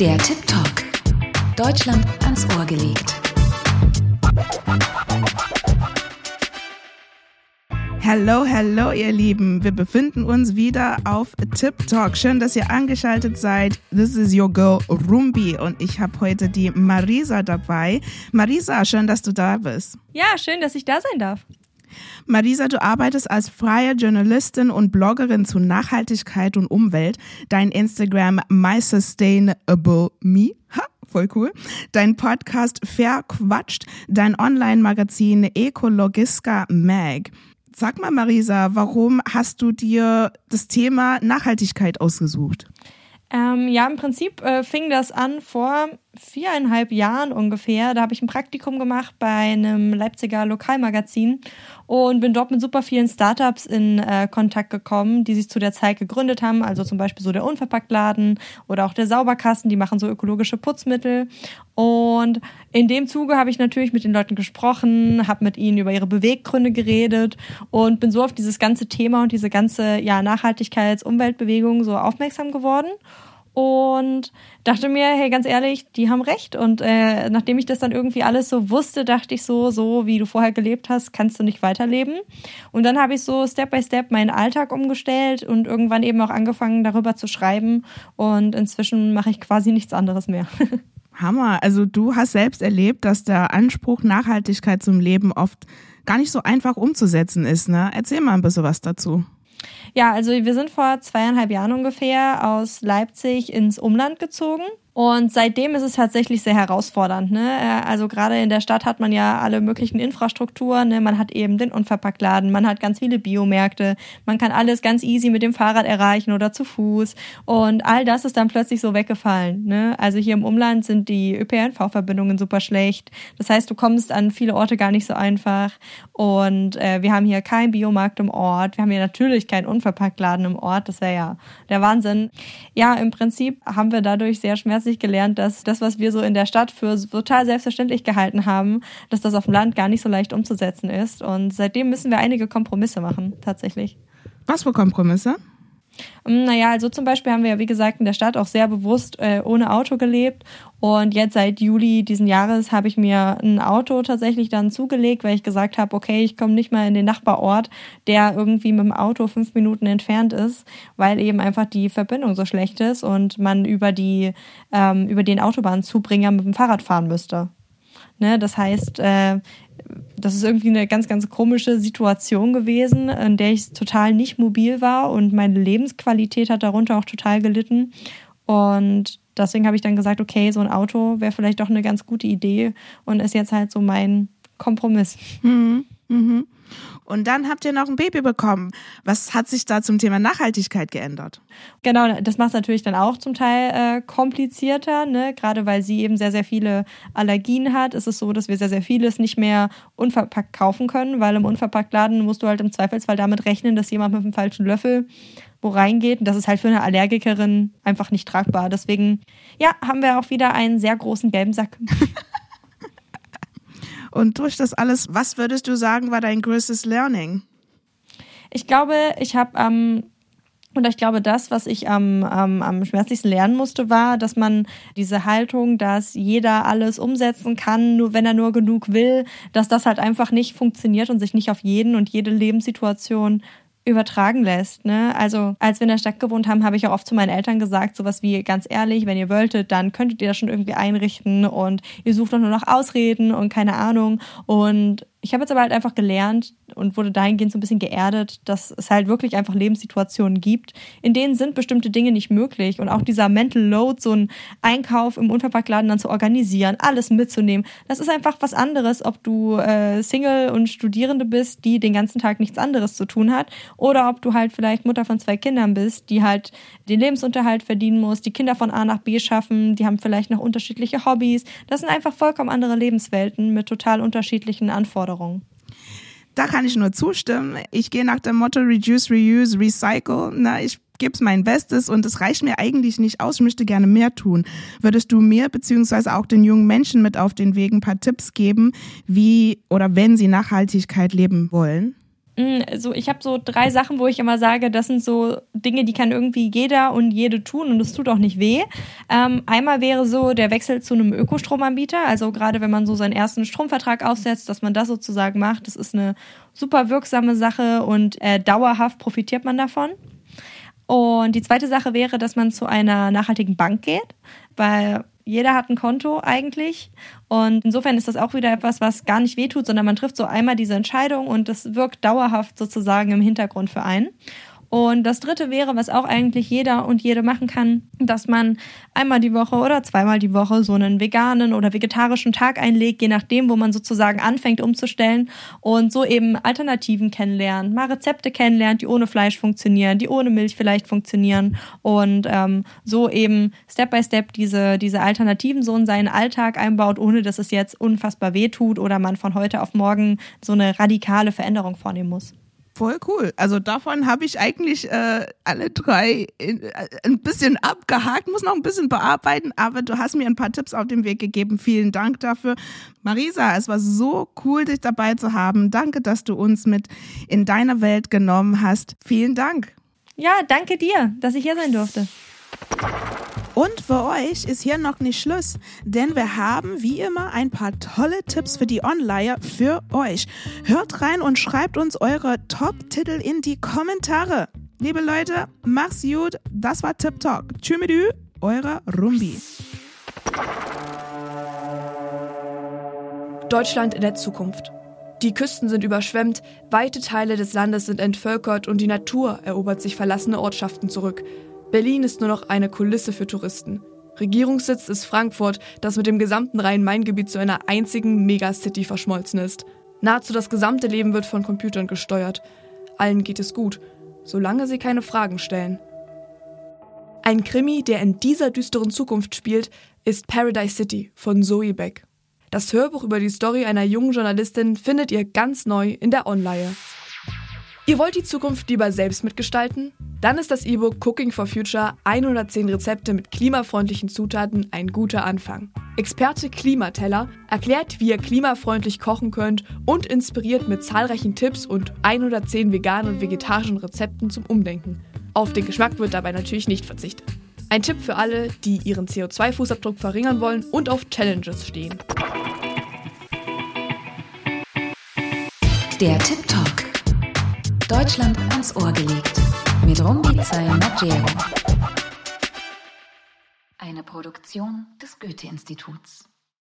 Der Tip Talk. Deutschland ans Ohr gelegt. Hallo, hallo, ihr Lieben. Wir befinden uns wieder auf Tip Talk. Schön, dass ihr angeschaltet seid. This is your girl Rumbi und ich habe heute die Marisa dabei. Marisa, schön, dass du da bist. Ja, schön, dass ich da sein darf. Marisa, du arbeitest als freie Journalistin und Bloggerin zu Nachhaltigkeit und Umwelt. Dein Instagram My Sustainable Me. Ha, voll cool. Dein Podcast Verquatscht. Dein Online-Magazin Ecologiska Mag. Sag mal, Marisa, warum hast du dir das Thema Nachhaltigkeit ausgesucht? Ähm, ja, im Prinzip äh, fing das an vor viereinhalb Jahren ungefähr. Da habe ich ein Praktikum gemacht bei einem Leipziger Lokalmagazin und bin dort mit super vielen Startups in äh, Kontakt gekommen, die sich zu der Zeit gegründet haben. Also zum Beispiel so der Unverpacktladen oder auch der Sauberkasten, die machen so ökologische Putzmittel. Und in dem Zuge habe ich natürlich mit den Leuten gesprochen, habe mit ihnen über ihre Beweggründe geredet und bin so auf dieses ganze Thema und diese ganze ja, Nachhaltigkeits-Umweltbewegung so aufmerksam geworden und dachte mir, hey, ganz ehrlich, die haben recht. Und äh, nachdem ich das dann irgendwie alles so wusste, dachte ich so, so wie du vorher gelebt hast, kannst du nicht weiterleben. Und dann habe ich so Step by Step meinen Alltag umgestellt und irgendwann eben auch angefangen, darüber zu schreiben. Und inzwischen mache ich quasi nichts anderes mehr. Hammer. Also du hast selbst erlebt, dass der Anspruch Nachhaltigkeit zum Leben oft gar nicht so einfach umzusetzen ist. Ne? Erzähl mal ein bisschen was dazu. Ja, also wir sind vor zweieinhalb Jahren ungefähr aus Leipzig ins Umland gezogen und seitdem ist es tatsächlich sehr herausfordernd. Ne? Äh, also gerade in der Stadt hat man ja alle möglichen Infrastrukturen. Ne? Man hat eben den Unverpacktladen, man hat ganz viele Biomärkte, man kann alles ganz easy mit dem Fahrrad erreichen oder zu Fuß. Und all das ist dann plötzlich so weggefallen. Ne? Also hier im Umland sind die ÖPNV-Verbindungen super schlecht. Das heißt, du kommst an viele Orte gar nicht so einfach. Und äh, wir haben hier keinen Biomarkt im Ort. Wir haben hier natürlich keinen Unverpacktladen im Ort. Das wäre ja der Wahnsinn. Ja, im Prinzip haben wir dadurch sehr schmerzlich plötzlich gelernt, dass das, was wir so in der Stadt für total selbstverständlich gehalten haben, dass das auf dem Land gar nicht so leicht umzusetzen ist. Und seitdem müssen wir einige Kompromisse machen, tatsächlich. Was für Kompromisse? Ähm, naja, also zum Beispiel haben wir ja, wie gesagt, in der Stadt auch sehr bewusst äh, ohne Auto gelebt. Und jetzt seit Juli diesen Jahres habe ich mir ein Auto tatsächlich dann zugelegt, weil ich gesagt habe, okay, ich komme nicht mal in den Nachbarort, der irgendwie mit dem Auto fünf Minuten entfernt ist, weil eben einfach die Verbindung so schlecht ist und man über die ähm, über den Autobahnzubringer mit dem Fahrrad fahren müsste. Ne, das heißt, äh, das ist irgendwie eine ganz, ganz komische Situation gewesen, in der ich total nicht mobil war und meine Lebensqualität hat darunter auch total gelitten. Und deswegen habe ich dann gesagt, okay, so ein Auto wäre vielleicht doch eine ganz gute Idee und ist jetzt halt so mein Kompromiss. Mhm. Mhm. Und dann habt ihr noch ein Baby bekommen. Was hat sich da zum Thema Nachhaltigkeit geändert? Genau, das macht es natürlich dann auch zum Teil äh, komplizierter, ne? gerade weil sie eben sehr, sehr viele Allergien hat. Ist es so, dass wir sehr, sehr vieles nicht mehr unverpackt kaufen können, weil im Unverpacktladen musst du halt im Zweifelsfall damit rechnen, dass jemand mit dem falschen Löffel wo reingeht. Und das ist halt für eine Allergikerin einfach nicht tragbar. Deswegen, ja, haben wir auch wieder einen sehr großen gelben Sack. Und durch das alles, was würdest du sagen, war dein größtes Learning? Ich glaube, ich habe am ähm und ich glaube, das, was ich am, am, am schmerzlichsten lernen musste, war, dass man diese Haltung, dass jeder alles umsetzen kann, nur wenn er nur genug will, dass das halt einfach nicht funktioniert und sich nicht auf jeden und jede Lebenssituation übertragen lässt. Ne? Also als wir in der Stadt gewohnt haben, habe ich auch oft zu meinen Eltern gesagt, sowas wie ganz ehrlich, wenn ihr wolltet, dann könntet ihr das schon irgendwie einrichten und ihr sucht doch nur noch Ausreden und keine Ahnung. Und ich habe jetzt aber halt einfach gelernt und wurde dahingehend so ein bisschen geerdet, dass es halt wirklich einfach Lebenssituationen gibt, in denen sind bestimmte Dinge nicht möglich. Und auch dieser Mental Load, so einen Einkauf im Unverpacktladen dann zu organisieren, alles mitzunehmen, das ist einfach was anderes, ob du äh, Single und Studierende bist, die den ganzen Tag nichts anderes zu tun hat, oder ob du halt vielleicht Mutter von zwei Kindern bist, die halt den Lebensunterhalt verdienen muss, die Kinder von A nach B schaffen, die haben vielleicht noch unterschiedliche Hobbys. Das sind einfach vollkommen andere Lebenswelten mit total unterschiedlichen Anforderungen. Herausforderung. Da kann ich nur zustimmen. Ich gehe nach dem Motto Reduce, Reuse, Recycle. Na, ich gebe es mein Bestes und es reicht mir eigentlich nicht aus. Ich möchte gerne mehr tun. Würdest du mir beziehungsweise auch den jungen Menschen mit auf den Weg ein paar Tipps geben, wie oder wenn sie Nachhaltigkeit leben wollen? Mm, so, ich habe so drei Sachen, wo ich immer sage, das sind so Dinge, die kann irgendwie jeder und jede tun und es tut auch nicht weh. Ähm, einmal wäre so der Wechsel zu einem Ökostromanbieter, also gerade wenn man so seinen ersten Stromvertrag aufsetzt, dass man das sozusagen macht, das ist eine super wirksame Sache und äh, dauerhaft profitiert man davon. Und die zweite Sache wäre, dass man zu einer nachhaltigen Bank geht, weil jeder hat ein Konto eigentlich. Und insofern ist das auch wieder etwas, was gar nicht wehtut, sondern man trifft so einmal diese Entscheidung und das wirkt dauerhaft sozusagen im Hintergrund für einen. Und das dritte wäre, was auch eigentlich jeder und jede machen kann, dass man einmal die Woche oder zweimal die Woche so einen veganen oder vegetarischen Tag einlegt, je nachdem, wo man sozusagen anfängt umzustellen und so eben Alternativen kennenlernt, mal Rezepte kennenlernt, die ohne Fleisch funktionieren, die ohne Milch vielleicht funktionieren und ähm, so eben Step by Step diese, diese Alternativen so in seinen Alltag einbaut, ohne dass es jetzt unfassbar weh tut oder man von heute auf morgen so eine radikale Veränderung vornehmen muss. Voll cool. Also davon habe ich eigentlich äh, alle drei in, äh, ein bisschen abgehakt, muss noch ein bisschen bearbeiten, aber du hast mir ein paar Tipps auf den Weg gegeben. Vielen Dank dafür. Marisa, es war so cool, dich dabei zu haben. Danke, dass du uns mit in deine Welt genommen hast. Vielen Dank. Ja, danke dir, dass ich hier sein durfte. Und für euch ist hier noch nicht Schluss, denn wir haben wie immer ein paar tolle Tipps für die Online für euch. Hört rein und schreibt uns eure Top-Titel in die Kommentare. Liebe Leute, mach's gut. Das war Tip Talk. Tschüss, eure Rumbi. Deutschland in der Zukunft. Die Küsten sind überschwemmt, weite Teile des Landes sind entvölkert und die Natur erobert sich verlassene Ortschaften zurück. Berlin ist nur noch eine Kulisse für Touristen. Regierungssitz ist Frankfurt, das mit dem gesamten Rhein-Main-Gebiet zu einer einzigen Megacity verschmolzen ist. Nahezu das gesamte Leben wird von Computern gesteuert. Allen geht es gut, solange sie keine Fragen stellen. Ein Krimi, der in dieser düsteren Zukunft spielt, ist Paradise City von Zoe Beck. Das Hörbuch über die Story einer jungen Journalistin findet ihr ganz neu in der Online. Ihr wollt die Zukunft lieber selbst mitgestalten? Dann ist das E-Book Cooking for Future 110 Rezepte mit klimafreundlichen Zutaten ein guter Anfang. Experte Klimateller erklärt, wie ihr klimafreundlich kochen könnt und inspiriert mit zahlreichen Tipps und 110 veganen und vegetarischen Rezepten zum Umdenken. Auf den Geschmack wird dabei natürlich nicht verzichtet. Ein Tipp für alle, die ihren CO2-Fußabdruck verringern wollen und auf Challenges stehen. Der Tip Talk. Deutschland ans Ohr gelegt. Mit Rumbi Maggiero. Eine Produktion des Goethe-Instituts.